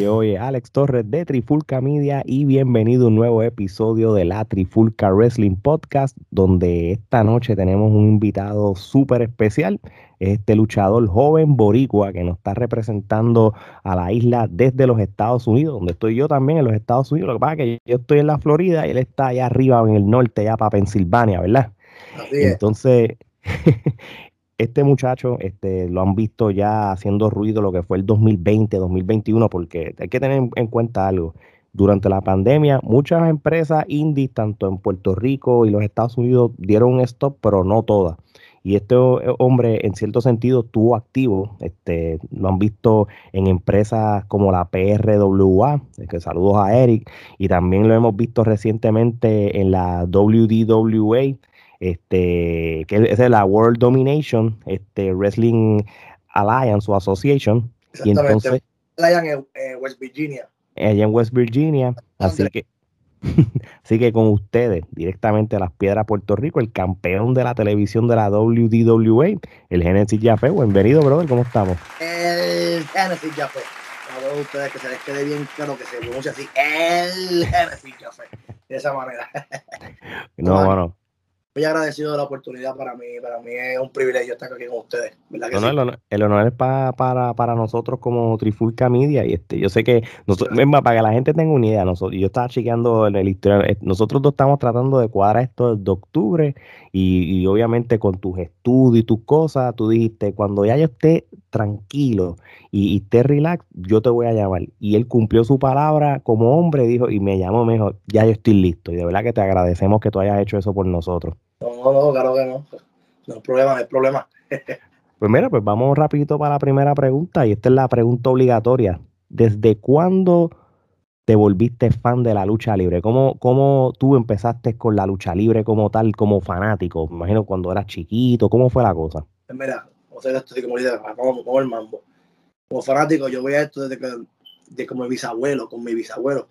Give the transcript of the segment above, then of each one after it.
Oye, oye, Alex Torres de Trifulca Media y bienvenido a un nuevo episodio de la Trifulca Wrestling Podcast, donde esta noche tenemos un invitado súper especial, este luchador joven boricua que nos está representando a la isla desde los Estados Unidos, donde estoy yo también en los Estados Unidos. Lo que pasa es que yo estoy en la Florida y él está allá arriba en el norte, ya para Pensilvania, ¿verdad? Entonces, este muchacho este, lo han visto ya haciendo ruido lo que fue el 2020, 2021, porque hay que tener en cuenta algo. Durante la pandemia, muchas empresas indies, tanto en Puerto Rico y los Estados Unidos, dieron un stop, pero no todas. Y este hombre, en cierto sentido, estuvo activo. Este, lo han visto en empresas como la PRWA, que saludos a Eric, y también lo hemos visto recientemente en la WDWA, este, que es la World Domination este, Wrestling Alliance o Association. Y entonces, en West Virginia. Allá en West Virginia. Así que, así que con ustedes, directamente a las piedras Puerto Rico, el campeón de la televisión de la WDWA, el Genesis Jaffe. Bienvenido, brother, ¿cómo estamos? El Genesis Jaffe. A todos ustedes que se les quede bien claro que se pronuncia así, el Genesis Jaffe. De esa manera. no, bueno muy agradecido de la oportunidad para mí. Para mí es un privilegio estar aquí con ustedes. el, honor, es para, nosotros como Trifulca Media. Y este, yo sé que, nosotros, para que la gente tenga una idea, nosotros, yo estaba chequeando en el historial, eh, nosotros dos estamos tratando de cuadrar esto de octubre y, obviamente con tus estudios y tus cosas, tú dijiste, cuando ya yo esté tranquilo y, esté relax, yo te voy a llamar. Y él cumplió su palabra como hombre, dijo, y me llamó, me dijo, ya yo estoy listo. Y de verdad que te agradecemos que tú hayas hecho eso por nosotros. No, no, claro que no. No hay problema, no hay problema. pues mira, pues vamos rapidito para la primera pregunta y esta es la pregunta obligatoria. ¿Desde cuándo te volviste fan de la lucha libre? ¿Cómo, cómo tú empezaste con la lucha libre como tal, como fanático? Me imagino cuando eras chiquito, ¿cómo fue la cosa? Pues mira, vamos a esto como vamos, vamos el mambo. Como fanático, yo veía esto desde que, de como mi bisabuelo, con mi bisabuelo.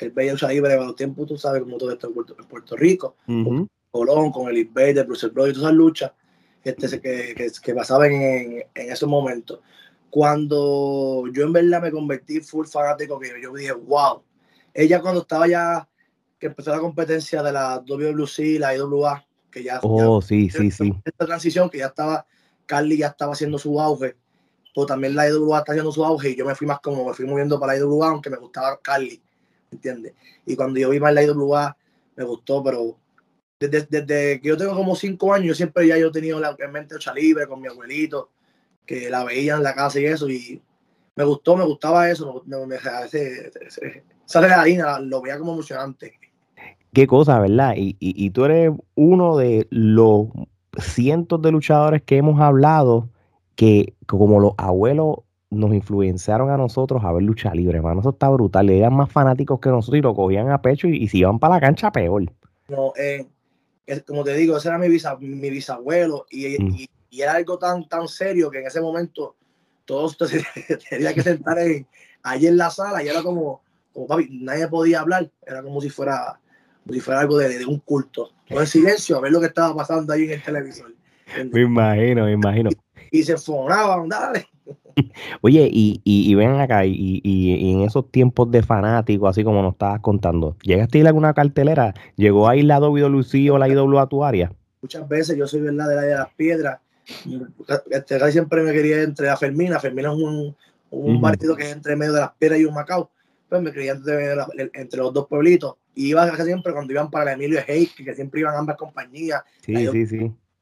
Él veía lucha libre de los tiempos, tú sabes, como todo esto en Puerto, Rico. Colón, con el Invader, Bruce Brody, todas esas luchas este, que, que, que pasaban en, en, esos momentos. Cuando yo en verdad me convertí full fanático, que yo dije, wow, ella cuando estaba ya, que empezó la competencia de la WWC, la IWA, que ya, oh, sí, sí, sí. Esta transición que ya estaba, Carly ya estaba haciendo su auge, pero también la IWA está haciendo su auge y yo me fui más como, me fui moviendo para la IWA, aunque me gustaba Carly, ¿entiendes? Y cuando yo vi más la IWA, me gustó, pero desde, que yo tengo como cinco años, yo siempre ya yo he tenido la, en mente lucha libre con mi abuelito, que la veía en la casa y eso, y me gustó, me gustaba eso, me, me, ese, esa lo veía como emocionante. Qué cosa, ¿verdad? Y, y, y, tú eres uno de los cientos de luchadores que hemos hablado que como los abuelos nos influenciaron a nosotros a ver lucha libre, hermano, eso está brutal, eran más fanáticos que nosotros y lo cogían a pecho y, y se iban para la cancha peor. No, eh, como te digo, ese era mi, mi bisabuelo mm. y, y, era algo tan, tan serio que en ese momento todos tenían que sentar en, allí en la sala y era como, como papi, nadie podía hablar, era como si fuera, como si fuera algo de, un culto. Todo en silencio a ver lo que estaba pasando ahí en el televisor. Me imagino, me imagino. Y, se fonaban, dale. Oye, y, y, ven acá, y, y, en esos tiempos de fanático, así como nos estabas contando, ¿llegaste a ir a alguna cartelera? ¿Llegó a ir la WWC o la IW a tu área? Muchas veces yo soy verdad de la de las piedras. Este, siempre me quería entre a Fermina. Fermina es un, un partido que es entre medio de las piedras y un Macao. Pues me quería entre, entre los dos pueblitos. Y iba casi siempre cuando iban para la Emilio Hayes, que siempre iban ambas compañías. Sí, sí,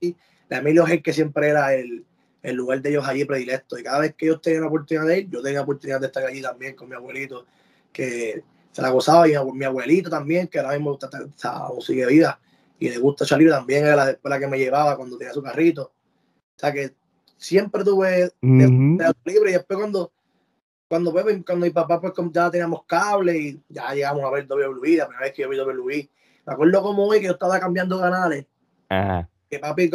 sí. La Emilio Hayes, que siempre era el, el lugar de ellos allí predilecto. Y cada vez que ellos tenían la oportunidad de ir, yo tenía la oportunidad de estar allí también con mi abuelito, que se la gozaba, y mi abuelito también, que ahora mismo está, o sigue vida, y le gusta salir también era la escuela que me llevaba cuando tenía su carrito. O sea que siempre tuve libre y después cuando cuando, pues, cuando mi papá pues ya teníamos cable y ya llegamos a ver WWE, la primera vez que yo vi WWE. Me acuerdo como hoy que yo estaba cambiando canales. Que papi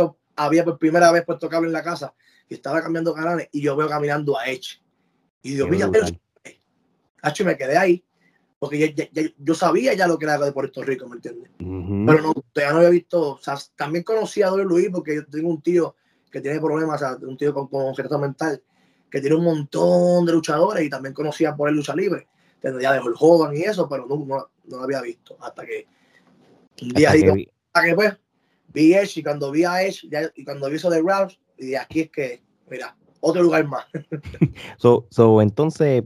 había por primera vez puesto cable en la casa y estaba cambiando canales y yo veo caminando a Edge. Y Dios mío, H me quedé ahí. Porque yo sabía ya lo que era de Puerto Rico, ¿me entiendes? Pero no, todavía no había visto. O sea, también conocía a Don Luis porque yo tengo un tío que tiene problemas, o sea, un tío con, con mental. que tiene un montón de luchadores y también conocía por el lucha libre. ya de el joven y eso, pero no, no, lo había visto. Hasta que un día digo, hasta que pues vi Edge y cuando vi a Edge y cuando vi eso de Ralph, y aquí es que, mira, otro lugar más. so, so, entonces,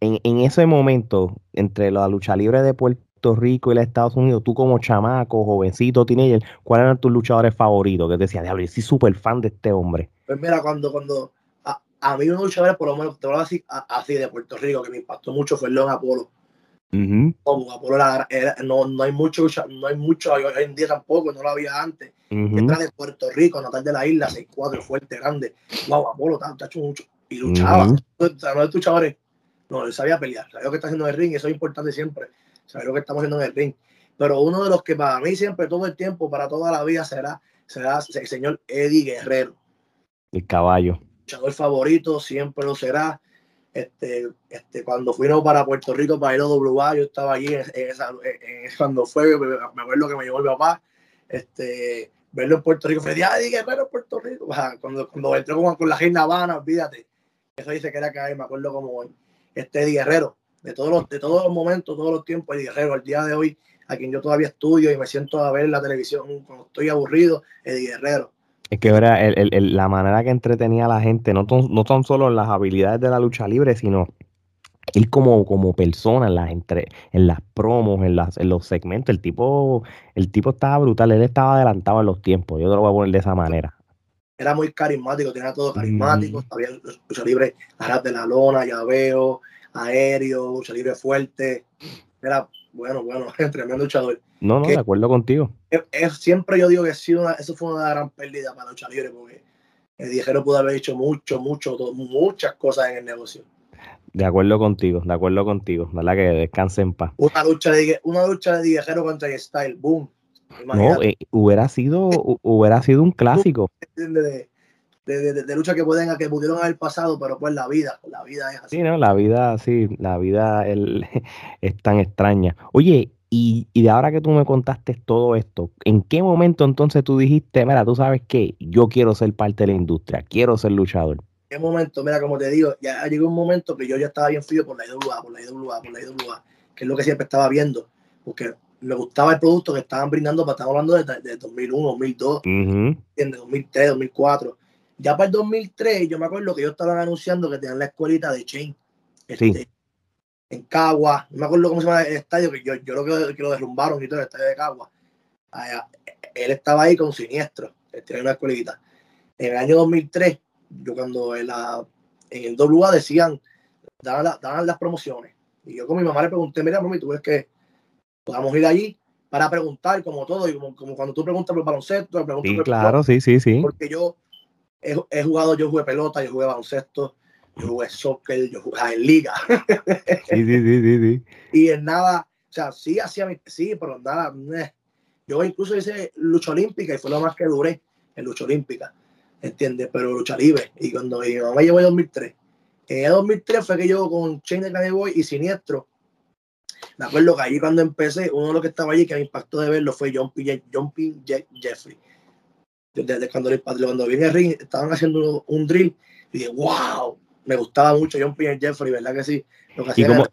en, en, ese momento, entre la lucha libre de Puerto Rico y los Estados Unidos, tú como chamaco, jovencito, teenager, ¿cuáles eran tus luchadores favoritos? Que te decía, diablo, yo soy súper fan de este hombre. Pues mira, cuando, cuando a, a mí unos luchadores, por lo menos, te voy a decir así, de Puerto Rico, que me impactó mucho fue León Apolo. Como Apolo no, no hay mucho, no hay mucho hoy en día tampoco, no lo había antes. Entra de Puerto Rico, natal de la isla, 6'4, fuerte, grande. Wow, Apolo, ha hecho mucho. Y luchaba. no de luchadores. No, él sabía pelear, sabía lo que está haciendo en el ring, eso es importante siempre, saber lo que estamos haciendo en el ring. Pero uno de los que para mí siempre, todo el tiempo, para toda la vida, será, será el señor Eddie Guerrero. El caballo. Luchador favorito, siempre lo será. Este, este, cuando fuimos para Puerto Rico para ir a WA, yo estaba allí en, esa, cuando fue, me acuerdo que me llevó mi papá, este, verlo en Puerto Rico, fue Eddie Guerrero en Puerto Rico, cuando, cuando entró con, con la Reina Habana, olvídate, eso dice que era que me acuerdo como hoy este Eddie Guerrero, de todos los, de todos los momentos, todos los tiempos, Eddie Guerrero, el día de hoy, a quien yo todavía estudio y me siento a ver la televisión cuando estoy aburrido, Eddie Guerrero. Es que era el, el, la manera que entretenía a la gente, no, no son solo las habilidades de la lucha libre, sino él como, como persona en las, entre, en las promos, en, las, en los segmentos, el tipo, el tipo estaba brutal, él estaba adelantado en los tiempos, yo te lo voy a poner de esa manera era muy carismático, tenía todo carismático, sabía lucha libre, aras de la lona, llaveo, aéreo, lucha libre fuerte. Era bueno, bueno, tremendo luchador. No, no, de acuerdo contigo. Es, siempre yo digo que sí, una, eso fue una gran pérdida para lucha libre, porque el viajero pudo haber hecho mucho, mucho, muchas cosas en el negocio. De acuerdo contigo, de acuerdo contigo, ¿verdad? Que descanse en paz. Una lucha de, una lucha de viajero contra Style, boom, no, eh, hubiera sido hubiera sido un clásico. De, de, lucha que pueden que pudieron haber pasado, pero pues la vida, la vida es así. Sí, no, la vida, sí, la vida es tan extraña. Oye, y, y, de ahora que tú me contaste todo esto, ¿en qué momento entonces tú dijiste, mira, tú sabes que yo quiero ser parte de la industria, quiero ser luchador? ¿En qué momento? Mira, como te digo, ya llegó un momento que yo ya estaba bien frío por la IWA, por la IWA, por la IWA, que es lo que siempre estaba viendo, porque me gustaba el producto que estaban brindando, para estar hablando de, de 2001, 2002, uh 2003, 2004. Ya para el 2003, yo me acuerdo que ellos estaban anunciando que tenían la escuelita de Chain este, en Cagua. No me acuerdo cómo se llama el estadio, que yo, yo creo que, lo derrumbaron y todo el estadio de Cagua. él estaba ahí con Siniestro, tenía una escuelita. En el año 2003, yo cuando en, la, en el WA decían, daban, daban las promociones. Y yo con mi mamá le pregunté, mira, mami, tú ves que podamos ir allí para preguntar como todo, y como, cuando tú preguntas por baloncesto, preguntas sí, claro, sí, sí, sí. Porque yo he, jugado, yo jugué pelota, yo jugué baloncesto, yo jugué soccer, yo jugué en liga. sí, sí, sí, sí, sí. Y en nada, o sea, sí hacía, sí, pero nada, yo incluso hice lucha olímpica y fue lo más que duré en lucha olímpica, ¿entiendes? Pero lucha libre. Y cuando mi mamá llegó en 2003, en 2003 fue que yo con Chain de Boy y Siniestro, me acuerdo que allí cuando empecé, uno de los que estaba allí que me impactó de verlo fue John P. John P. Jeffrey. Desde cuando, cuando vi en el ring, estaban haciendo un drill y dije, wow, me gustaba mucho John P. Jeffrey, ¿verdad que sí? ¿Y, cómo,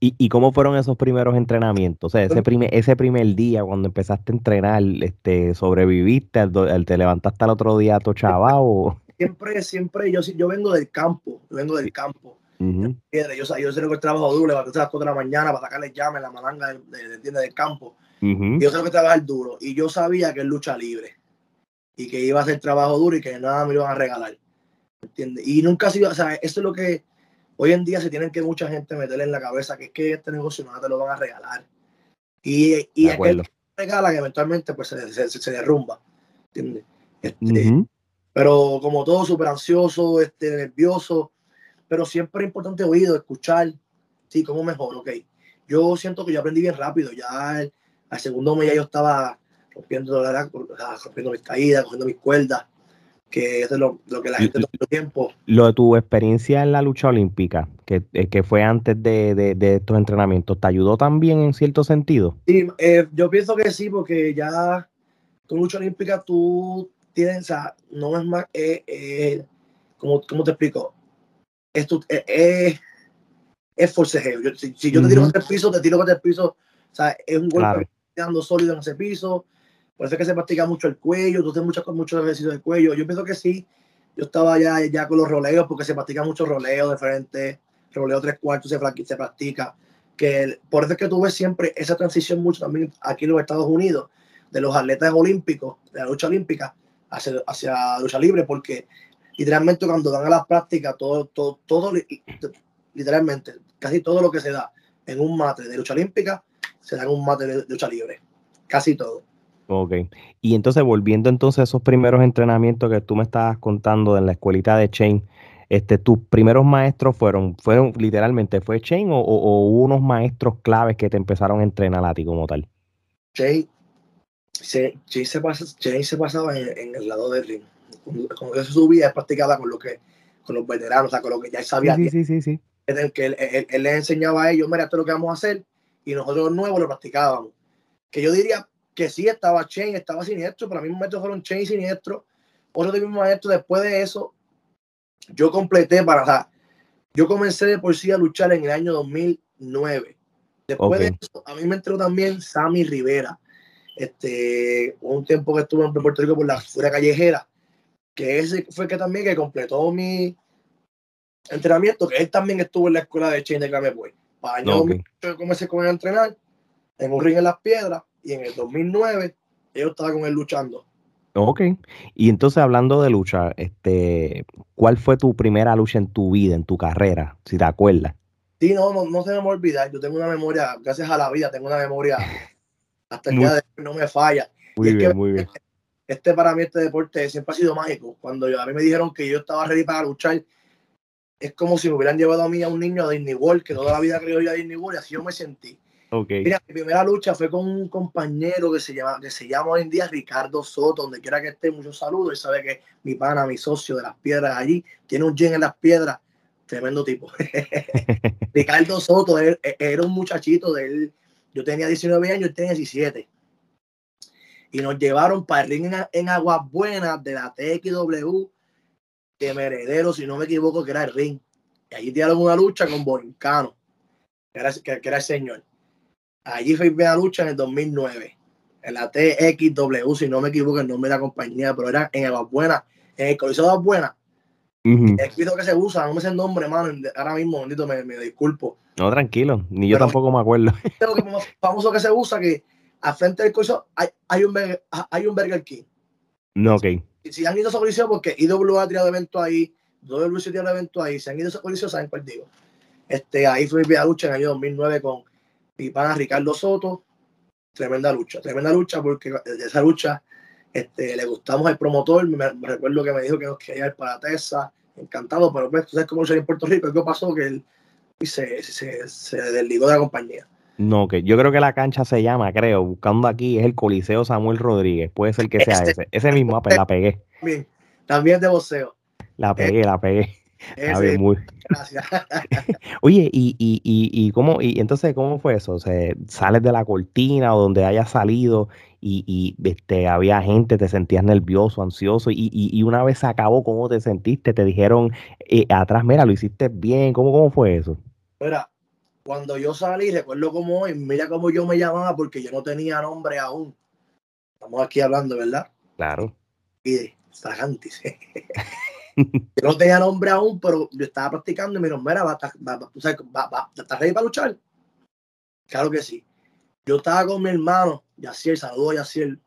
y, cómo fueron esos primeros entrenamientos? O sea, ese primer, ese primer día cuando empezaste a entrenar, este, ¿sobreviviste? ¿Te levantaste al otro día todo chaval? Siempre, siempre, yo, yo vengo del campo, vengo del campo yo, yo sé lo que el trabajo duro, levantarse a las 4 de la mañana para sacarle llame la malanga del, de, del campo. Yo sé lo que trabajar duro. Y yo sabía que es lucha libre. Y que iba a ser trabajo duro y que nada me iban a regalar. ¿Entiendes? Y nunca ha sido, o sea, eso es lo que hoy en día se tienen que mucha gente meterle en la cabeza, que es que este negocio no te lo van a regalar. Y, y aquel que regala que eventualmente pues se, se, derrumba. ¿Entiendes? Este, pero como todo, súper ansioso, este, nervioso pero siempre es importante oído, escuchar, sí, cómo mejor, ok. Yo siento que yo aprendí bien rápido, ya al segundo mes ya yo estaba rompiendo, rompiendo mis caídas, cogiendo mis cuerdas, que eso es lo, que la gente todo el tiempo. Lo de tu experiencia en la lucha olímpica, que, eh, que fue antes de, de, estos entrenamientos, ¿te ayudó también en cierto sentido? Sí, eh, yo pienso que sí, porque ya con lucha olímpica tú tienes, o sea, no es más, eh, ¿cómo, ¿cómo, te explico? es, es, es forcejeo. si, yo te tiro con el piso, te tiro con el piso. O sea, es un golpe quedando sólido en ese piso. Por eso es que se practica mucho el cuello, tú haces muchos mucho ejercicios de cuello. Yo pienso que sí. Yo estaba ya, ya con los roleos porque se practica mucho roleo de frente, roleo tres cuartos se, se practica. Que por eso es que tú ves siempre esa transición mucho también aquí en los Estados Unidos de los atletas olímpicos, de la lucha olímpica, hacia, hacia lucha libre, porque literalmente cuando dan a las prácticas, todo, todo, todo, literalmente, casi todo lo que se da en un mate de lucha olímpica, se da en un mate de lucha libre. Casi todo. Ok. Y entonces, volviendo entonces a esos primeros entrenamientos que tú me estabas contando en la escuelita de Chain, este, tus primeros maestros fueron, fueron literalmente, ¿fue Chain o, hubo unos maestros claves que te empezaron a entrenar a ti como tal? Chain, se, se, pasaba en, el lado del ring. Cuando se subía, practicaba con lo que con los veteranos, o sea, con lo que ya sabía. Sí, sí, sí, sí. Que, que él, él, les enseñaba a ellos, mira, esto es lo que vamos a hacer, y nosotros los nuevos lo practicábamos. Que yo diría que sí estaba Chain, estaba siniestro, pero a mí maestros fueron Chain y siniestro. Otro de mis maestros, después de eso, yo completé para, o sea, yo comencé de por sí a luchar en el año 2009. Después de eso, a mí me entró también Sammy Rivera. Este, un tiempo que estuve en Puerto Rico por la fuera callejera, que ese fue que también que completó mi entrenamiento, que él también estuvo en la escuela de Chain de Boy. Para año okay. yo comencé con él a entrenar en un ring en las piedras y en el 2009 yo estaba con él luchando. Ok. Y entonces hablando de lucha, este, ¿cuál fue tu primera lucha en tu vida, en tu carrera, si te acuerdas? Sí, no, no, no se me va a olvidar. Yo tengo una memoria, gracias a la vida, tengo una memoria hasta el día de hoy no me falla. Muy bien, muy bien. Este para mí, este deporte siempre ha sido mágico. Cuando yo, a mí me dijeron que yo estaba ready para luchar, es como si me hubieran llevado a mí a un niño de Disney World, que toda la vida creo yo a Disney World, y así yo me sentí. Mira, mi primera lucha fue con un compañero que se llama, que se llama hoy en día Ricardo Soto, donde quiera que esté, muchos saludos. Él sabe que mi pana, mi socio de las piedras allí, tiene un gym en las piedras, tremendo tipo. Ricardo Soto, él, era un muchachito de él. Yo tenía 19 años, él tenía 17. Y nos llevaron para el ring en, Aguas Buenas de la TXW de Meredero, si no me equivoco, que era el ring. Y allí dieron una lucha con Borincano, que era, que era el señor. Allí fue la lucha en el 2009. En la TXW, si no me equivoco el nombre de la compañía, pero era en Aguas Buenas, en el Coliseo de Aguas Buenas. El piso que se usa, no me sé el nombre, hermano. Ahora mismo, bendito, me, me disculpo. No, tranquilo, ni yo tampoco me acuerdo. Lo que famoso que se usa, que al frente del coliseo hay, hay, un, hay un Burger King. No, ok. Si, si han ido a ese coliseo, porque IW ha tirado evento ahí, WC ha tirado evento ahí, si han ido a ese coliseo, saben cuál digo. Este, ahí fue mi lucha en el año 2009 con mi pana Ricardo Soto, tremenda lucha, tremenda lucha porque de esa lucha este, le gustamos al promotor, me, recuerdo que me dijo que nos quería ir para Tesa, encantado, pero pues, tú sabes cómo soy en Puerto Rico, ¿qué pasó? Que él se, se, se desligó de la compañía. No, que yo creo que la cancha se llama, creo, buscando aquí, es el Coliseo Samuel Rodríguez. Puede ser que sea ese. Ese, mismo, la pegué. También, también de voceo. La pegué, la pegué. Muy... Gracias. Oye, y, y, y, y, cómo, y entonces, ¿cómo fue eso? O sea, sales de la cortina o donde hayas salido y, y este, había gente, te sentías nervioso, ansioso, y, y, una vez se acabó, ¿cómo te sentiste? Te dijeron eh, atrás, mira, lo hiciste bien, ¿cómo, cómo fue eso? Mira, cuando yo salí, recuerdo como hoy, mira cómo yo me llamaba porque yo no tenía nombre aún. Estamos aquí hablando, ¿verdad? Claro. Y de Sagantis. yo no tenía nombre aún, pero yo estaba practicando y me dijeron, mira, ¿estás ready para luchar? Claro que sí. Yo estaba con mi hermano, Yaciel, saludo a Yaciel.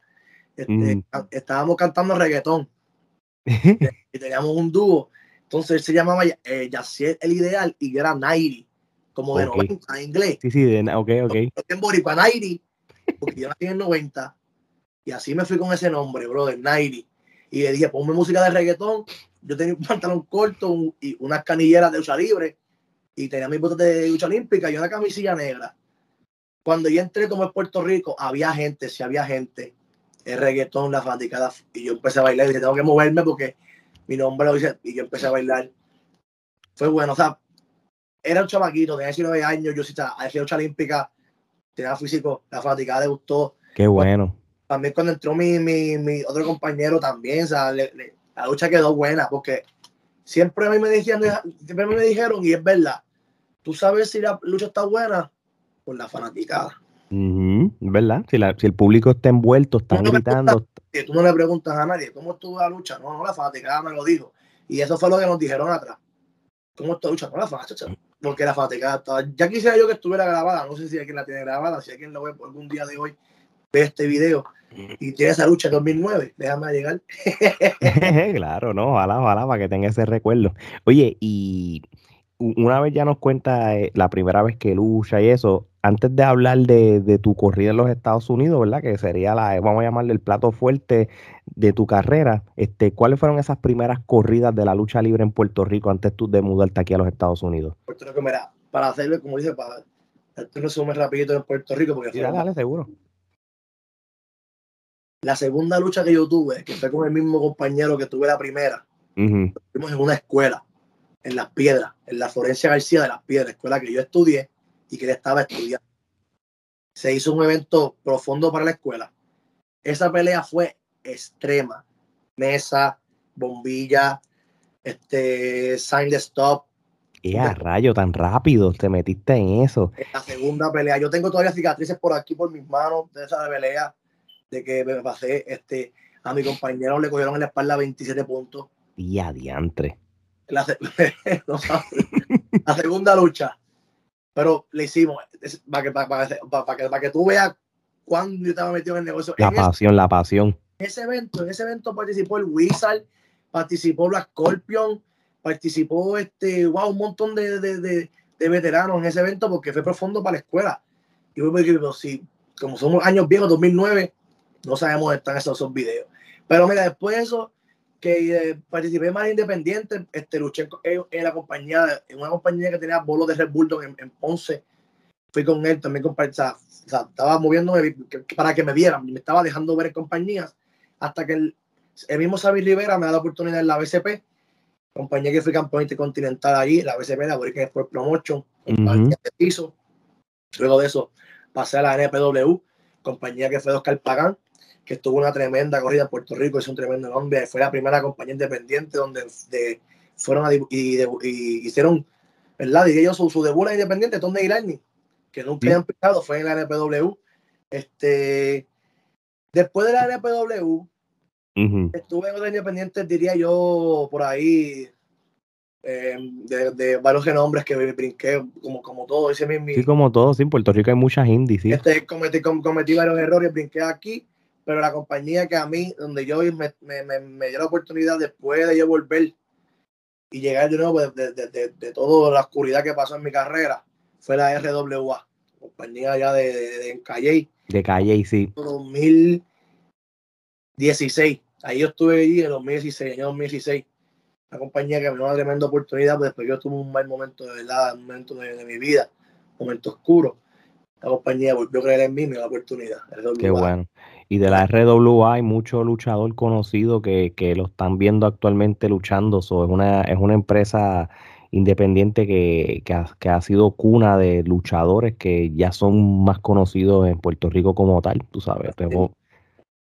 Este, mm. Estábamos cantando reggaetón. y teníamos un dúo. Entonces él se llamaba eh, Yaciel el Ideal y era Nairi, como de 90 en inglés. Sí, sí, de, ok, ok. en Boricua Nairi, porque yo nací en 90. Y así me fui con ese nombre, brother, Nairi. Y le dije, ponme música de reggaetón yo tenía un pantalón corto y unas canilleras de lucha libre y tenía mis botas de lucha olímpica y una camisilla negra. Cuando yo entré como en Puerto Rico, había gente, sí había gente, el reggaetón, la fanaticada, y yo empecé a bailar y dije, tengo que moverme porque mi nombre lo dice, y yo empecé a bailar. Fue bueno, o sea, era un chamaquito, tenía 19 años, yo sí estaba, hacía lucha olímpica, tenía físico, la fanaticada le gustó. Qué bueno. También cuando entró mi, mi, mi otro compañero también, o sea, le, la lucha quedó buena porque siempre a mí me dijeron, siempre me dijeron, y es verdad, tú sabes si la lucha está buena por la fanaticada. ¿Verdad? Si, la, si, el público está envuelto, están gritando. tú no le preguntas a nadie cómo estuvo la lucha. No, no, la fanaticada me lo dijo. Y eso fue lo que nos dijeron atrás. ¿Cómo está la lucha? No, la fanaticada. Porque la fanaticada estaba. Ya quisiera yo que estuviera grabada. No sé si alguien la tiene grabada. Si alguien lo ve por algún día de hoy, ve este video y tiene esa lucha en 2009. Déjame llegar. claro, no, ojalá, ojalá, para que tenga ese recuerdo. Oye, y una vez ya nos cuenta eh, la primera vez que lucha y eso, antes de hablar de, tu corrida en los Estados Unidos, ¿verdad? Que sería la, vamos a llamarle el plato fuerte de tu carrera, este, ¿cuáles fueron esas primeras corridas de la lucha libre en Puerto Rico antes tú de mudarte aquí a los Estados Unidos? Puerto Rico, mira, para hacerlo, como dice, para un resumen rapidito en Puerto Rico, porque sí, dale, seguro. La segunda lucha que yo tuve, que fue con el mismo compañero que tuve la primera, fuimos en una escuela en Las Piedras, en la Florencia García de Las Piedras, escuela que yo estudié y que él estaba estudiando. Se hizo un evento profundo para la escuela. Esa pelea fue extrema. Mesa, bombilla, este, sign de stop. ¿Qué a rayo tan rápido te metiste en eso? la segunda pelea. Yo tengo todavía cicatrices por aquí, por mis manos, de esa pelea, de que me pasé, este, a mi compañero le cogieron en la espalda 27 puntos. Y adiantre. La, la segunda lucha. Pero le hicimos, para que, para, que, para que tú veas cuándo yo estaba metido en el negocio. La pasión, la pasión. En ese evento, en ese evento participó el Wizard, participó la Scorpion, participó este, wow, un montón de, de, de, de veteranos en ese evento porque fue profundo para la escuela. Y yo me si, como somos años viejos, 2009, no sabemos dónde están esos, esos videos. Pero mira, después de eso, que eh, participé más independiente, este, luché en, la compañía, en una compañía que tenía bolos de Red Bull en, Ponce. Fui con él también, con, o sea, estaba moviéndome para que me vieran, me estaba dejando ver en compañías, hasta que el, mismo Xavier Rivera me da la oportunidad en la BCP, compañía que fui campeón intercontinental allí, la BCP, la American Sport Promotion, compañía de piso. Luego de eso pasé a la NPW, compañía que fue de Oscar Pagán, que estuvo una tremenda corrida en Puerto Rico, es un tremendo nombre, fue la primera compañía independiente donde de, fueron a, y, hicieron, ¿verdad? Diría yo, su, su debut en independiente, donde Irani, que nunca habían picado, fue en la NPW. Este, después de la NPW, estuve en otra independiente, diría yo, por ahí, em, de, varios nombres que brinqué, como, como todo, ese mismo. Sí, como todo, sí, en Puerto Rico hay muchas indies, sí. Este, cometí, cometí varios errores, brinqué aquí pero la compañía que a mí, donde yo me, me, me, dio la oportunidad después de yo volver y llegar de nuevo de, de, de, de, toda la oscuridad que pasó en mi carrera, fue la RWA, compañía ya de, de, Calle. De Calle, sí. 2016. Ahí yo estuve allí en 2016, año 2016. Una compañía que me dio una tremenda oportunidad, pero después yo tuve un mal momento de verdad, un momento de, mi vida, un momento oscuro. La compañía volvió a creer en mí me dio la oportunidad. Qué bueno. Y de la RWA hay mucho luchador conocido que, que lo están viendo actualmente luchando. So, es, una, es una empresa independiente que, que, ha, que, ha, sido cuna de luchadores que ya son más conocidos en Puerto Rico como tal, tú sabes.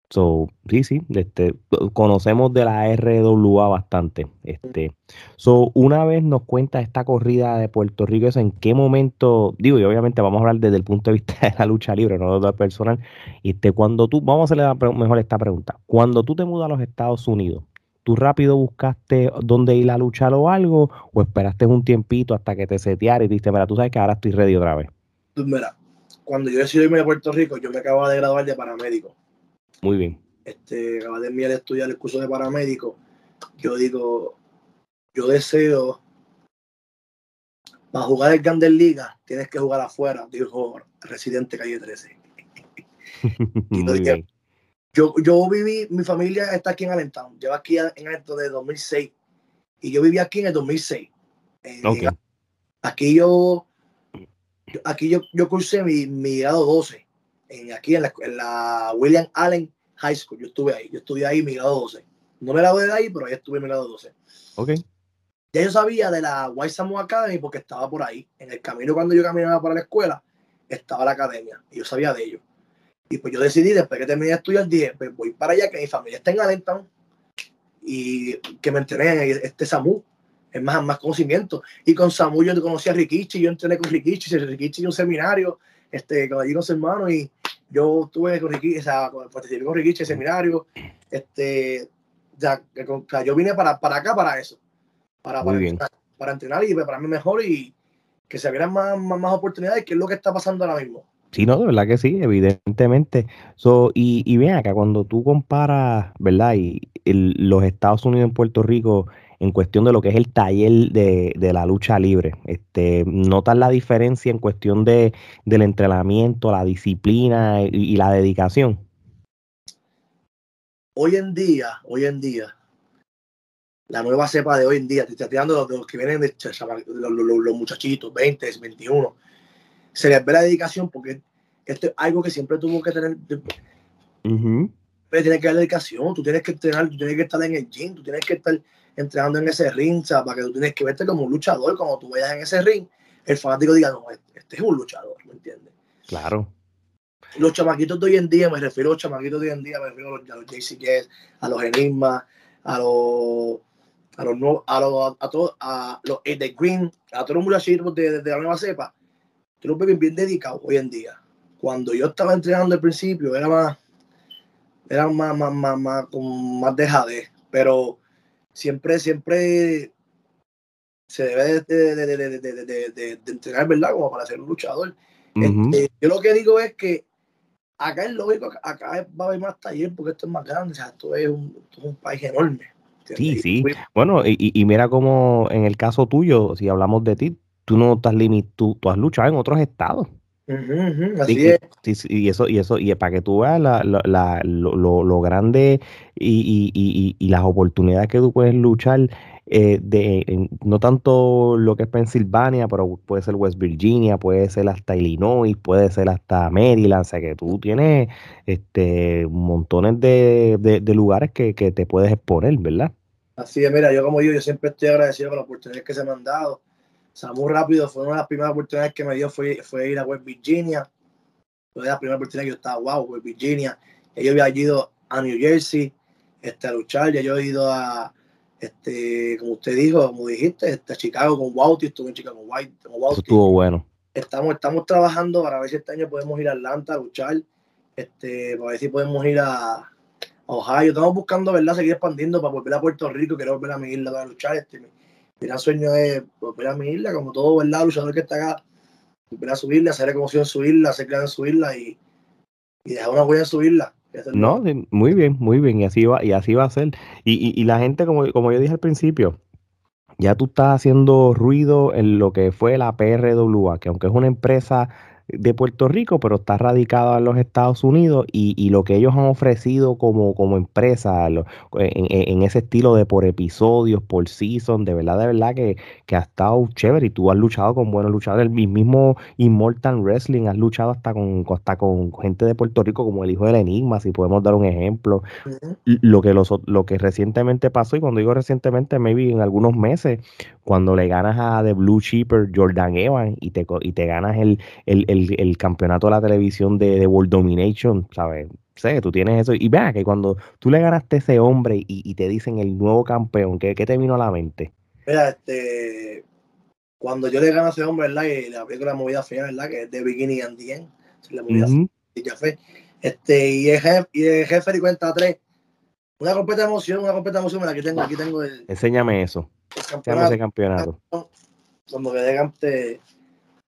So, sí, sí, este, conocemos de la RWA bastante. Este, so, una vez nos cuenta esta corrida de Puerto Rico, ¿en qué momento? Digo, y obviamente vamos a hablar desde el punto de vista de la lucha libre, no de la personal. Este, cuando tú, vamos a hacerle mejor esta pregunta. Cuando tú te mudas a los Estados Unidos, ¿tú rápido buscaste dónde ir a luchar o algo? ¿O esperaste un tiempito hasta que te seteara y dijiste, mira, tú sabes que ahora estoy ready otra vez? Pues mira, cuando yo decidí irme a Puerto Rico, yo me acababa de graduar de paramédico muy bien. Este, acabas de enviar a estudiar el curso de paramédico. Yo digo, yo deseo, para jugar el Gander Liga, tienes que jugar afuera, dijo Residente Calle 13. muy bien. Yo, yo viví, mi familia está aquí en Allentown, lleva aquí en esto de 2006 y yo viví aquí en el 2006. Eh, aquí yo, aquí yo, yo cursé mi, mi grado 12 en, aquí en la, William Allen High School. Yo estuve ahí, yo estudié ahí mi grado 12. No me la voy de ahí, pero ahí estuve en mi grado 12. Ok. Ya yo sabía de la White Samoa Academy porque estaba por ahí. En el camino cuando yo caminaba para la escuela, estaba la academia y yo sabía de ello. Y pues yo decidí, después que terminé de estudiar, dije, pues voy para allá, que mi familia está en Allentown y que me entrenen en este SAMU. es más, más conocimiento. Y con Samu yo conocí a Rikichi, yo entrené con Rikichi, Rikichi un seminario, este, con allí con su hermano, y yo tuve con Rikichi, o sea, participé con Rikichi en seminario, este, ya, yo vine para, para acá para eso, para, para entrenar, para, entrenar, y prepararme mejor y que se abrieran más, más, más oportunidades, que es lo que está pasando ahora mismo. Sí, no, de verdad que sí, evidentemente. So, y, y bien acá, cuando tú comparas, ¿verdad? Y los Estados Unidos en Puerto Rico en cuestión de lo que es el taller de, de la lucha libre, este, ¿notas la diferencia en cuestión de, del entrenamiento, la disciplina y, la dedicación? Hoy en día, hoy en día, la nueva cepa de hoy en día, te estoy tirando los, los que vienen de los, los, los muchachitos, 20, 21, se les ve la dedicación porque esto es algo que siempre tuvo que tener. Pero tienes que dar dedicación, tú tienes que entrenar, tú tienes que estar en el gym, tú tienes que estar entrenando en ese ring, para que tú tienes que verte como un luchador. Cuando tú vayas en ese ring, el fanático diga, no, este, este es un luchador, ¿me entiendes? Claro. Los chamaquitos de hoy en día, me refiero a los chamaquitos de hoy en día, me refiero a los, a los JC a los Enigmas, a los a los a los a, todos a los The Green, a todos los muchachitos de, de la nueva cepa, tú lo ves bien, dedicado hoy en día. Cuando yo estaba entrenando al principio, era más, era más, más, más, más, con más dejadez, pero siempre, siempre se debe de, de, de, de, entrenar, ¿verdad? Como para ser un luchador. Este, yo lo que digo es que acá es lógico, acá va a haber más taller porque esto es más grande, o sea, esto es un, esto es un país enorme. Sí, sí. Bueno, y, y, mira cómo en el caso tuyo, si hablamos de ti, tú no estás limitado, tú, has luchado en otros estados. Así es. y eso, y eso, y para que tú veas la, la, lo, lo, grande y, y, y, las oportunidades que tú puedes luchar, eh, de no tanto lo que es Pensilvania, pero puede ser West Virginia, puede ser hasta Illinois, puede ser hasta Maryland, o sea que tú tienes este montones de, de, lugares que, que, te puedes exponer, ¿verdad? Así es, mira, yo como digo, yo siempre estoy agradecido con las oportunidades que se me han dado o sea, muy rápido, fue una de las primeras oportunidades que me dio fue, fue ir a West Virginia. Fue la primera oportunidad que yo estaba, wow, West Virginia. yo había ido a New Jersey este, a luchar, ya yo he ido a, este, como usted dijo, como dijiste, este, a Chicago con Wauti, estuve en Chicago con, White, Estuvo bueno. Estamos, estamos trabajando para ver si este año podemos ir a Atlanta a luchar, este, para ver si podemos ir a, Ohio. Estamos buscando, ¿verdad? Seguir expandiendo para volver a Puerto Rico, quiero volver a mi isla para luchar. Este, gran sueño es volver a mi isla, como todo ¿verdad? luchador que está acá, volver a su isla, hacer emoción en su isla, hacer crear en su isla y, y dejar una huella en su isla. No, muy bien, muy bien, y así va, y así va a ser. Y, y, y la gente, como, como yo dije al principio, ya tú estás haciendo ruido en lo que fue la PRWA, que aunque es una empresa de Puerto Rico, pero está radicado en los Estados Unidos y, y lo que ellos han ofrecido como, como empresa en, en, ese estilo de por episodios, por season, de verdad, de verdad que, que ha estado chévere y tú has luchado con buenos luchadores, el mismo Immortal Wrestling, has luchado hasta con, hasta con gente de Puerto Rico como el hijo del Enigma, si podemos dar un ejemplo. Lo que los, lo que recientemente pasó, y cuando digo recientemente, maybe en algunos meses, cuando le ganas a The Blue Cheaper Jordan Evans y te, y te ganas el, el el, campeonato de la televisión de, World Domination, ¿sabes? Sé tú tienes eso. Y vea que cuando tú le ganaste a ese hombre y, te dicen el nuevo campeón, ¿qué, te vino a la mente? Mira, este, cuando yo le gano a ese hombre, ¿verdad? Y le aplico la movida final, ¿verdad? Que es de Bikini and the End. La movida de café. Este, y el jefe, y el jefe de cuenta tres. Una completa emoción, una completa emoción. Mira, aquí tengo, aquí tengo el. Enséñame eso. Enséñame ese campeonato. Cuando quedé ante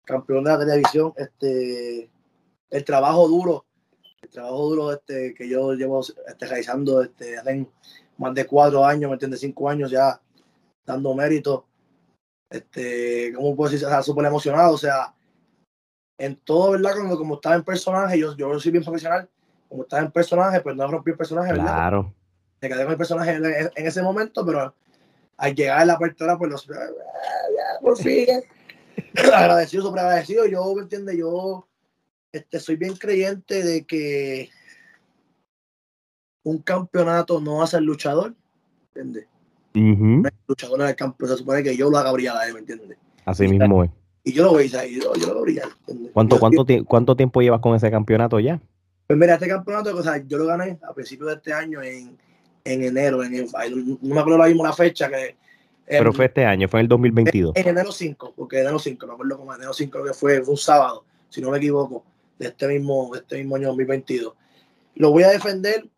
campeón de la televisión, este, el trabajo duro, el trabajo duro este, que yo llevo este, realizando este, hace más de cuatro años, ¿me entiendes? Cinco años ya dando mérito. Este, ¿cómo puedo decir? O sea, súper emocionado, o sea, en todo, ¿verdad? Como, como estaba en personaje, yo, yo soy bien profesional, como estaba en personaje, pues no rompí el personaje, ¿verdad? Claro. Me quedé con el personaje en, en ese momento, pero al llegar a la apertura, pues los, por fin, agradecido, súper agradecido. Yo, ¿me entiendes? Yo este, soy bien creyente de que un campeonato no hace el luchador, ¿entiendes? El luchador en el se supone que yo lo haga brillar, ¿me entiendes? Así mismo es. Y yo lo voy a yo, yo lo hago brillar. ¿Cuánto, cuánto, ¿Cuánto tiempo llevas con ese campeonato ya? Pues mira, este campeonato, o sea, yo lo gané a principios de este año en, en enero, en, no me acuerdo ahora mismo la fecha, que Pero fue este año, fue en el 2022. En, enero 5, porque enero 5, me acuerdo como enero 5 que fue, fue un sábado, si no me equivoco, de este mismo, de este mismo año 2022. Lo voy a defender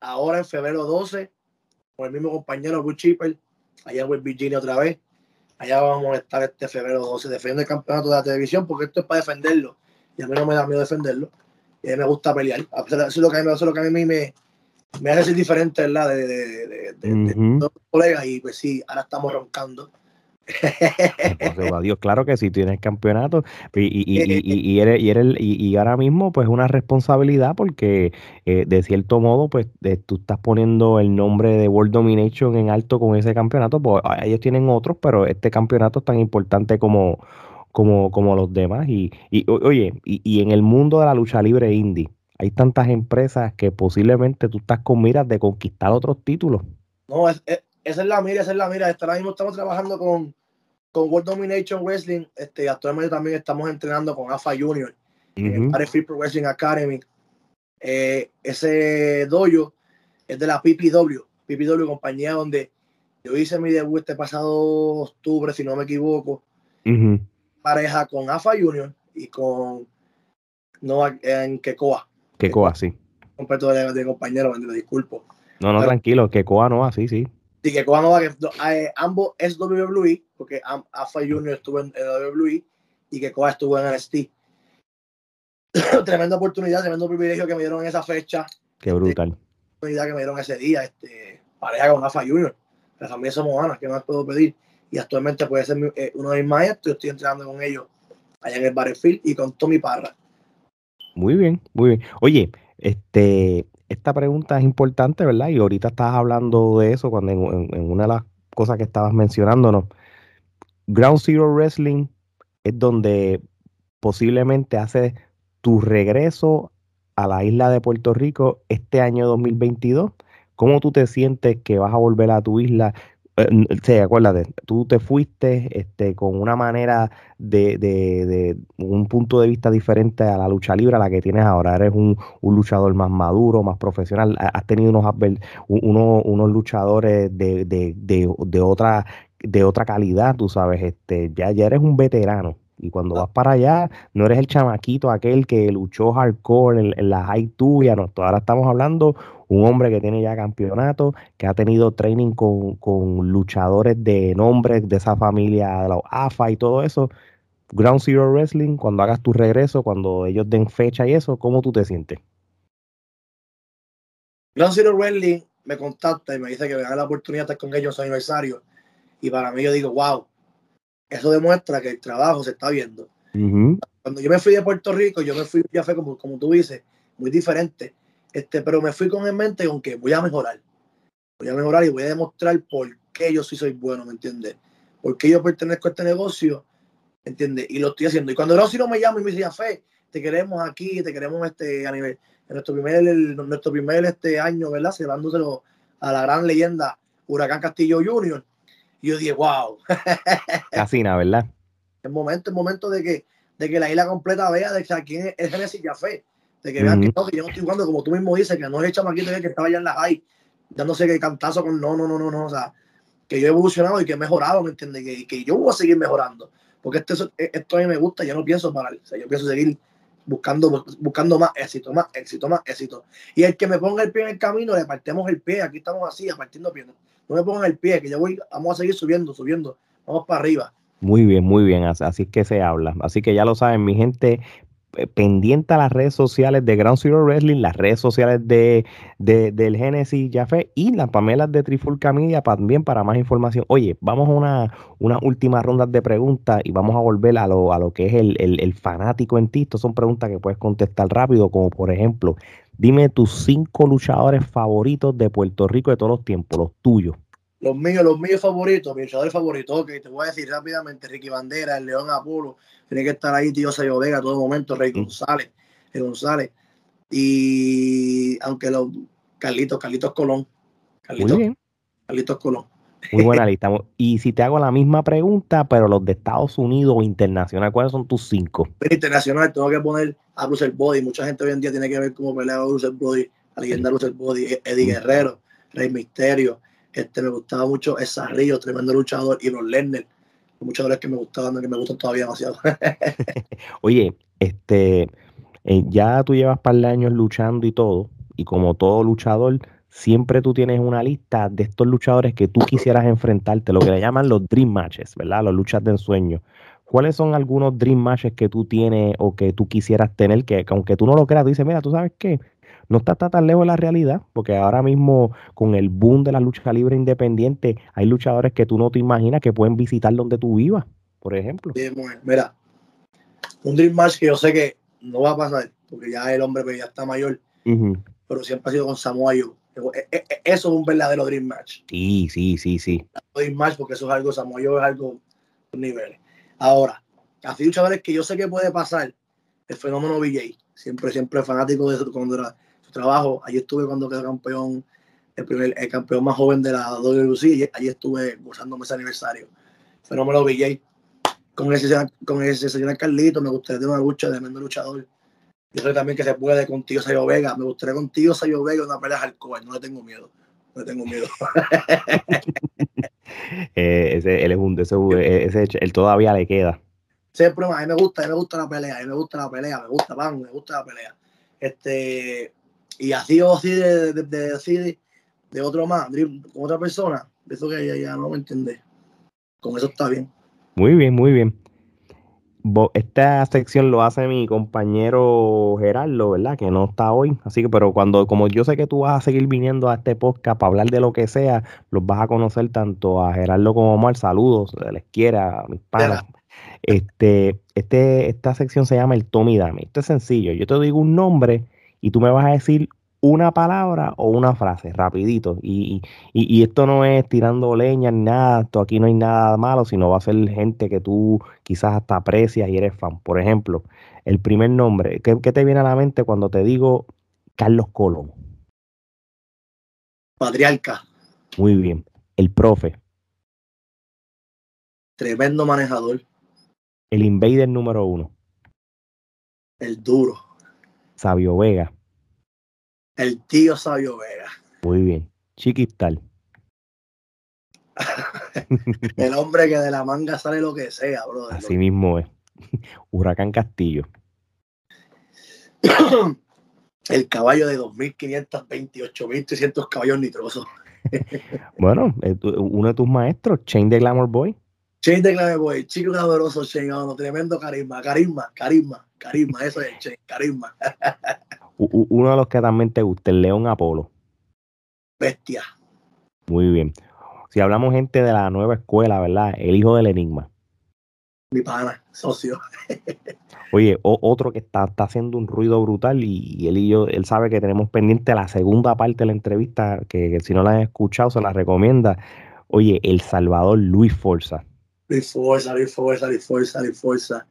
ahora en febrero 12 con el mismo compañero Will Chipper, allá en West Virginia otra vez. Allá vamos a estar este febrero 12 defendiendo el campeonato de la televisión porque esto es para defenderlo. Y a mí no me da miedo defenderlo. Y a mí me gusta pelear. Eso es lo que a mí, lo que a mí me, me hace ser diferente, ¿verdad? De, de, de, de, los colegas. Y pues sí, ahora estamos roncando Dios, claro que sí, tienes campeonato y, y, y, y, eres, y, eres, y, ahora mismo pues una responsabilidad porque eh, de cierto modo pues tú estás poniendo el nombre de World Domination en alto con ese campeonato, pues ellos tienen otros, pero este campeonato es tan importante como, como, como los demás. Y, oye, y, en el mundo de la lucha libre indie, hay tantas empresas que posiblemente tú estás con miras de conquistar otros títulos. No, es, esa es la mira, esa es la mira. Ahora mismo estamos trabajando con, con World Domination Wrestling. Este, actualmente también estamos entrenando con AFA Junior, uh Pro Wrestling Academy. Eh, ese dojo es de la PPW, PPW compañía donde yo hice mi debut este pasado octubre, si no me equivoco. Pareja con AFA Junior y con no en Kekoa. Kekoa, sí. Completo de, de compañero, me disculpo. No, no, tranquilo, Kekoa no, así, sí. Y que cuando va, que eh, ambos es WWE, porque AFA Junior estuvo en, WWE y que Koa estuvo en NXT. tremenda oportunidad, tremendo privilegio que me dieron en esa fecha. Qué brutal. oportunidad que me dieron ese día, este, pareja con AFA Junior. La familia somos Ana, ¿qué más puedo pedir? Y actualmente puede ser eh, uno de mis maestros, yo estoy entrenando con ellos allá en el Battlefield y con Tommy Parra. Muy bien, muy bien. Oye, este, esta pregunta es importante, ¿verdad? Y ahorita estabas hablando de eso cuando en, una de las cosas que estabas mencionándonos. Ground Zero Wrestling es donde posiblemente hace tu regreso a la isla de Puerto Rico este año 2022. ¿Cómo tú te sientes que vas a volver a tu isla? Eh, sí, acuérdate, tú te fuiste este, con una manera de, de, un punto de vista diferente a la lucha libre a la que tienes ahora. Eres un, luchador más maduro, más profesional. Has tenido unos, unos, unos luchadores de, de, otra, de otra calidad, tú sabes. Este, ya, ya eres un veterano. Y cuando vas para allá, no eres el chamaquito aquel que luchó hardcore en, en la high tuya, no. Ahora estamos hablando un hombre que tiene ya campeonato, que ha tenido training con, luchadores de nombre de esa familia, de la AFA y todo eso. Ground Zero Wrestling, cuando hagas tu regreso, cuando ellos den fecha y eso, ¿cómo tú te sientes? Ground Zero Wrestling me contacta y me dice que me da la oportunidad de estar con ellos en su aniversario. Y para mí yo digo, wow, eso demuestra que el trabajo se está viendo. Cuando yo me fui de Puerto Rico, yo me fui, ya fue como, como tú dices, muy diferente. Este, pero me fui con en mente con que voy a mejorar. Voy a mejorar y voy a demostrar por qué yo sí soy bueno, ¿me entiendes? Por qué yo pertenezco a este negocio, ¿me entiendes? Y lo estoy haciendo. Y cuando no, si no me llama y me dice, Fe, te queremos aquí, te queremos este, a nivel, en nuestro primer, nuestro primer este año, ¿verdad? Celebrándoselo a la gran leyenda Huracán Castillo Junior. Y yo dije, wow. Casina, ¿verdad? Es momento, es momento de que, de que la isla completa vea de que aquí es Genesis Fe de que vean que, no, que yo no estoy jugando como tú mismo dices, que no es el chamaquito que estaba allá en la high, dándose que cantazo con no, no, no, no, no, o sea, que yo he evolucionado y que he mejorado, ¿me entiendes? Que, que yo voy a seguir mejorando, porque esto, esto a mí me gusta, yo no pienso parar, o sea, yo pienso seguir buscando, buscando más éxito, más éxito, más éxito. Y el que me ponga el pie en el camino, le partemos el pie, aquí estamos así, partiendo pie, no me pongan el pie, que yo voy, vamos a seguir subiendo, subiendo, vamos para arriba. Muy bien, muy bien, así es que se habla. Así que ya lo saben, mi gente, pendiente a las redes sociales de Ground Zero Wrestling, las redes sociales de, del Genesis Jafé y las pamelas de Trifulca Media también para más información. Oye, vamos a una, una última ronda de preguntas y vamos a volver a lo, a lo que es el, el, fanático en ti. Estas son preguntas que puedes contestar rápido, como por ejemplo, dime tus cinco luchadores favoritos de Puerto Rico de todos los tiempos, los tuyos. Los míos, los míos favoritos, mi luchador favorito, que te voy a decir rápidamente, Ricky Bandera, el León Apolo, tiene que estar ahí Tío Sayo Vega a todo momento, Rey González, Rey González. Y aunque los Carlitos, Carlitos Colón. Carlitos, Carlitos Colón. Muy buena lista. Y si te hago la misma pregunta, pero los de Estados Unidos o internacional, ¿cuáles son tus cinco? internacional, tengo que poner a Bruce Body. Mucha gente hoy en día tiene que ver cómo pelea a Bruce Body, la leyenda Bruce Body, Eddie Guerrero, Rey Misterio, Este, me gustaba mucho esa Río, tremendo luchador, y los Lerner, luchadores que me gustaban, que me gustan todavía demasiado. Oye, este, eh, ya tú llevas par de años luchando y todo, y como todo luchador, siempre tú tienes una lista de estos luchadores que tú quisieras enfrentarte, lo que le llaman los dream matches, ¿verdad? Los luchas de ensueño. ¿Cuáles son algunos dream matches que tú tienes o que tú quisieras tener que, aunque tú no lo creas, tú dices, mira, tú sabes qué, no está, tan lejos de la realidad, porque ahora mismo con el boom de la lucha libre independiente, hay luchadores que tú no te imaginas que pueden visitar donde tú vivas, por ejemplo. mira, un dream match que yo sé que no va a pasar, porque ya el hombre pues, ya está mayor, pero siempre ha sido con Samoa Joe. E, e, e, eso es un verdadero dream match. Sí, sí, sí, sí. Dream match porque eso es algo, Samoa Joe es algo niveles. Ahora, así luchadores que yo sé que puede pasar, el fenómeno BJ, siempre, siempre fanático de eso cuando era trabajo. Allí estuve cuando quedó campeón, el, primer, el campeón más joven de la WC, allí estuve gozándome ese aniversario. Fenómeno BJ. Con ese, con ese señor Carlito, me gustaría tener una lucha de tremendo luchador. Yo sé también que se puede contigo, Sayo Vega. Me gustaría contigo, Sayo Vega, una pelea hardcore. No le tengo miedo. No le tengo miedo. eh, ese, él es un, ese, ese, él todavía le queda. Siempre a mí me gusta, a mí me gusta la pelea, a mí me gusta la pelea, me gusta, van, me gusta la pelea. Este, y así o así de, de, así de, otro más, con otra persona, eso que ya, ya no me entiende. Con eso está bien. Muy bien, muy bien. Esta sección lo hace mi compañero Gerardo, ¿verdad? Que no está hoy. Así que, pero cuando, como yo sé que tú vas a seguir viniendo a este podcast para hablar de lo que sea, los vas a conocer tanto a Gerardo como a Omar. Saludos, les quiera, mis padres. Este, este, esta sección se llama el Tommy Dame. Esto es sencillo. Yo te digo un nombre y tú me vas a decir una palabra o una frase, rapidito. Y, esto no es tirando leña ni nada, esto aquí no hay nada malo, sino va a ser gente que tú quizás hasta aprecias y eres fan. Por ejemplo, el primer nombre, ¿qué, te viene a la mente cuando te digo Carlos Colón? Patriarca. Muy bien. El profe. Tremendo manejador. El invader número uno. El duro. Sabio Vega. El tío Sabio Vega. Muy bien. Chiquistal. el hombre que de la manga sale lo que sea, brother. Así mismo es. Huracán Castillo. el caballo de 2.528.300 caballos nitrosos. bueno, eh, uno de tus maestros, Chain de Glamour Boy. Chain de Glamour Boy, chico caballeroso, Chain, tremendo carisma, carisma, carisma, carisma, eso es Chain, carisma. uno de los que también te gusta, el León Apolo. Bestia. Muy bien. Si hablamos gente de la nueva escuela, ¿verdad? El hijo del enigma. Mi pana, socio. Oye, otro que está, está, haciendo un ruido brutal y, él y yo, él sabe que tenemos pendiente la segunda parte de la entrevista, que, si no la han escuchado se la recomienda. Oye, El Salvador Luis Forza. Luis Forza, Luis Forza, Luis Forza, Luis Forza,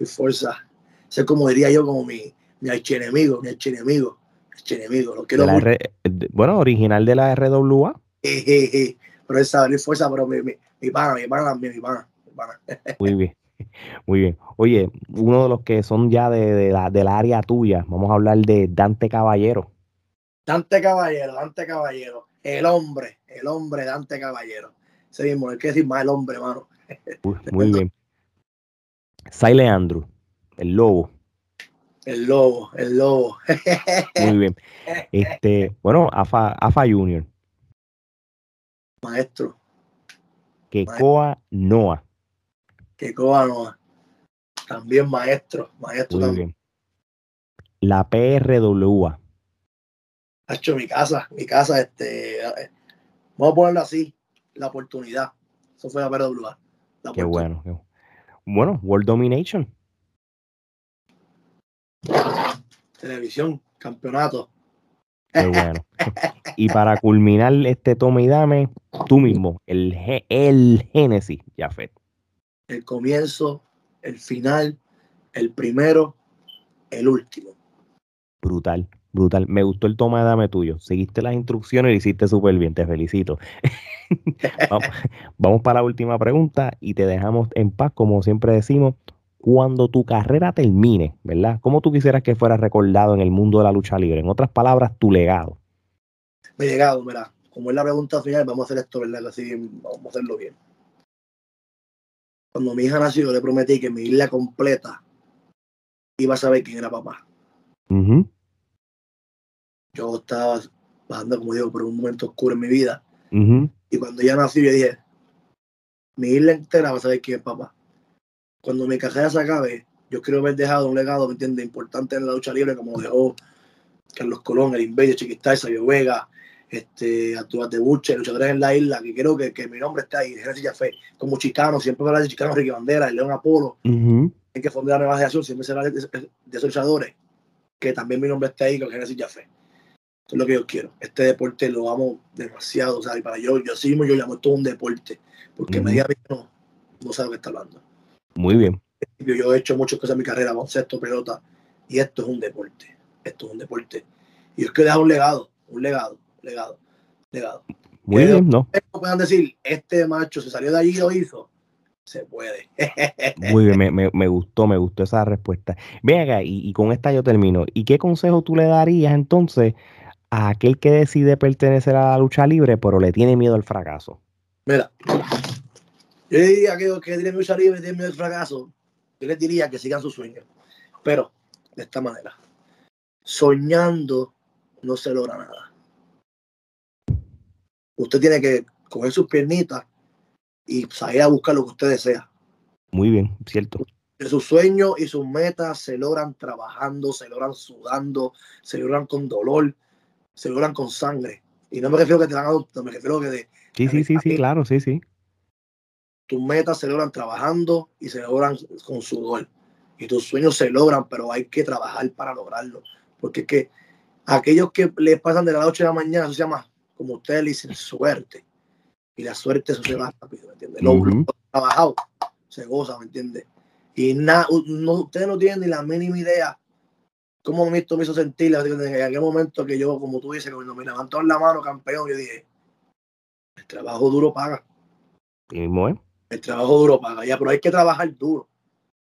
Luis Forza. Ese como diría yo, como mi, mi archienemigo, mi archienemigo, archienemigo, lo quiero mucho. bueno, original de la RWA. pero esa fuerza, pero mi, mi, mi pana, mi pana también, mi pana, mi pana. Muy bien. Muy bien. Oye, uno de los que son ya de, de la, del área tuya, vamos a hablar de Dante Caballero. Dante Caballero, Dante Caballero. El hombre, el hombre Dante Caballero. Ese mismo, hay que decir más el hombre, muy bien. Silent Andrew, el lobo. El lobo, el lobo. Muy bien. Este, bueno, AFA, AFA Junior. Maestro. Kekoa Noah. Kekoa Noah. También maestro. Maestro Muy también. Bien. La PRWA. Ha hecho mi casa, mi casa, este. Vamos a ponerlo así. La oportunidad. Eso fue la PRWA. Qué bueno. Bueno, World Domination. televisión, campeonato. Qué bueno. y para culminar este toma y dame, tú mismo, el, el Génesis, Jafet. El comienzo, el final, el primero, el último. Brutal, brutal. Me gustó el toma y dame tuyo. Seguiste las instrucciones y hiciste súper bien, te felicito. vamos, vamos para la última pregunta y te dejamos en paz, como siempre decimos cuando tu carrera termine, ¿verdad? ¿Cómo tú quisieras que fuera recordado en el mundo de la lucha libre? En otras palabras, tu legado. Mi legado, mira, como es la pregunta final, vamos a hacer esto, ¿verdad? Así, vamos a hacerlo bien. Cuando mi hija nació, yo le prometí que mi isla completa iba a saber quién era papá. Yo estaba pasando, como digo, por un momento oscuro en mi vida. Y cuando ella nació, yo dije, mi isla entera va a saber quién es papá. Cuando mi carrera se acabe, yo quiero haber dejado un legado, ¿me entiendes? Importante en la lucha libre, como dejó Carlos Colón, el Invader, Chiquistay, Sabio Vega, este, Arturo de Buche, luchadores en la isla, que quiero que, que mi nombre esté ahí, Genesis Fe, como Chicano, siempre hablar de Chicano, Ricky Bandera, el León Apolo, uh hay que fundar la nueva generación, siempre será de, de, esos luchadores, que también mi nombre esté ahí con Genesis Fe. Eso es lo que yo quiero. Este deporte lo amo demasiado, o sea, y para yo, yo así mismo yo llamo todo un deporte, porque -huh. media no, no sabe lo que está hablando. Muy bien. Yo, he hecho muchas cosas en mi carrera, baloncesto, pelota, y esto es un deporte, esto es un deporte. Y es que dejar un legado, un legado legado, legado. Muy bien, ¿no? Puedan decir, este macho se salió de allí y lo hizo. Se puede. Muy bien, me, me, me, gustó, me gustó esa respuesta. Venga, y, y, con esta yo termino. ¿Y qué consejo tú le darías entonces a aquel que decide pertenecer a la lucha libre, pero le tiene miedo al fracaso? Mira, yo diría que, que tiene lucha libre, tiene miedo al fracaso, yo les diría que sigan sus sueños. Pero, de esta manera, soñando no se logra nada usted tiene que coger sus piernitas y salir a buscar lo que usted desea. Muy bien, cierto. Sus sueños y sus metas se logran trabajando, se logran sudando, se logran con dolor, se logran con sangre. Y no me refiero a que te dan no me refiero a que de. Sí, sí, sí, sí, claro, sí, sí. Tus metas se logran trabajando y se logran con sudor. Y tus sueños se logran, pero hay que trabajar para lograrlo. Porque es que aquellos que les pasan de la noche a la mañana, eso se llama como ustedes dicen, suerte. Y la suerte eso se va rápido, ¿me entiendes? Lo, uh -huh. se goza, ¿me entiendes? Y nada, no, ustedes no tienen ni la mínima idea cómo esto me hizo sentir en aquel momento que yo, como tú dices, cuando me levantó en la mano campeón, yo dije, el trabajo duro paga. ¿Y mismo, eh? El trabajo duro paga, ya, pero hay que trabajar duro.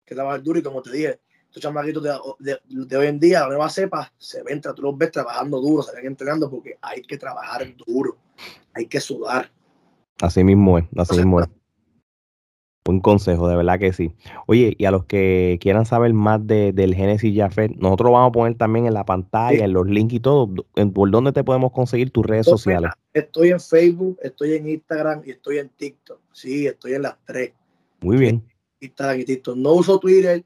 Hay que trabajar duro y como te dije, estos chamaquitos de, de, de, hoy en día, la nueva cepa, se ven, tú los ves trabajando duro, se ven entrenando porque hay que trabajar duro, hay que sudar. Así mismo es, así mismo es. Buen consejo, de verdad que sí. Oye, y a los que quieran saber más de, del Genesis Jafet, nosotros vamos a poner también en la pantalla, sí. en los links y todo, en, por dónde te podemos conseguir tus redes sociales. Estoy en Facebook, estoy en Instagram y estoy en TikTok. Sí, estoy en las tres. Muy bien. Instagram y TikTok. No uso Twitter,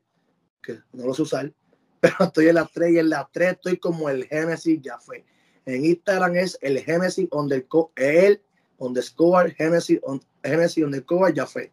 que no lo sé usar, pero estoy en las tres y en las tres estoy como el Genesis ya fue. En Instagram es el Genesis underscore, el underscore Genesis, on, Genesis underscore ya fue.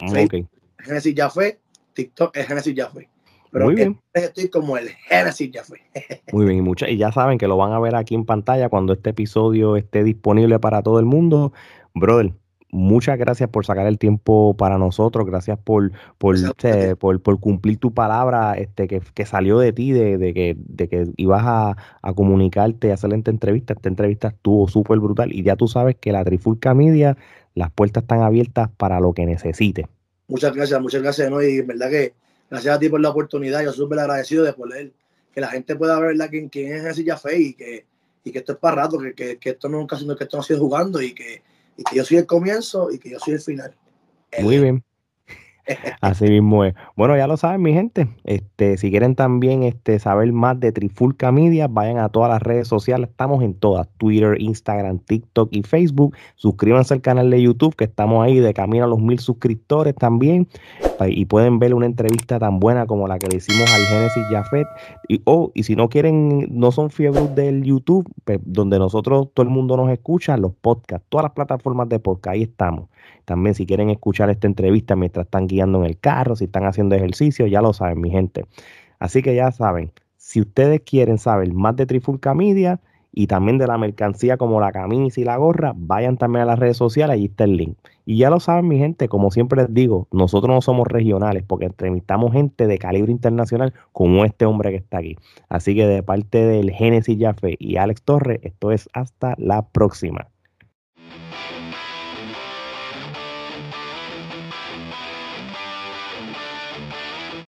Okay. Genesis ya fue, TikTok es Genesis ya fue. Pero Muy bien. estoy como el Genesis ya fue. Muy bien, y, mucha, y ya saben que lo van a ver aquí en pantalla cuando este episodio esté disponible para todo el mundo. Brother, muchas gracias por sacar el tiempo para nosotros, gracias por, por, este, por, por, cumplir tu palabra este, que, que salió de ti, de, de, que, de que ibas a, a comunicarte, a hacer esta entrevista. Esta entrevista estuvo súper brutal y ya tú sabes que la Trifulca Media, las puertas están abiertas para lo que necesites. Muchas gracias, muchas gracias, ¿no? Y en verdad que gracias a ti por la oportunidad, yo súper agradecido de poder que la gente pueda ver ¿verdad? quién, quién es ese Jafé y que, y que esto es para rato, que, que, que esto es que esto no ha sido jugando y que y que yo soy el comienzo y que yo soy el final. Muy bien. Así mismo es. Bueno, ya lo saben, mi gente. Este, si quieren también este, saber más de Trifulca Media, vayan a todas las redes sociales. Estamos en todas: Twitter, Instagram, TikTok y Facebook. Suscríbanse al canal de YouTube, que estamos ahí de camino a los mil suscriptores también. Y pueden ver una entrevista tan buena como la que le hicimos al Genesis Jafet. Y, oh, y si no quieren, no son fiebres del YouTube, pues, donde nosotros, todo el mundo nos escucha, los podcasts, todas las plataformas de podcast, ahí estamos. También si quieren escuchar esta entrevista mientras están guiando en el carro, si están haciendo ejercicio, ya lo saben, mi gente. Así que ya saben, si ustedes quieren saber más de Trifulca Media y también de la mercancía como la camisa y la gorra, vayan también a las redes sociales, ahí está el link. Y ya lo saben, mi gente, como siempre les digo, nosotros no somos regionales porque entrevistamos gente de calibre internacional como este hombre que está aquí. Así que de parte del Génesis Jaffe y Alex Torres, esto es hasta la próxima.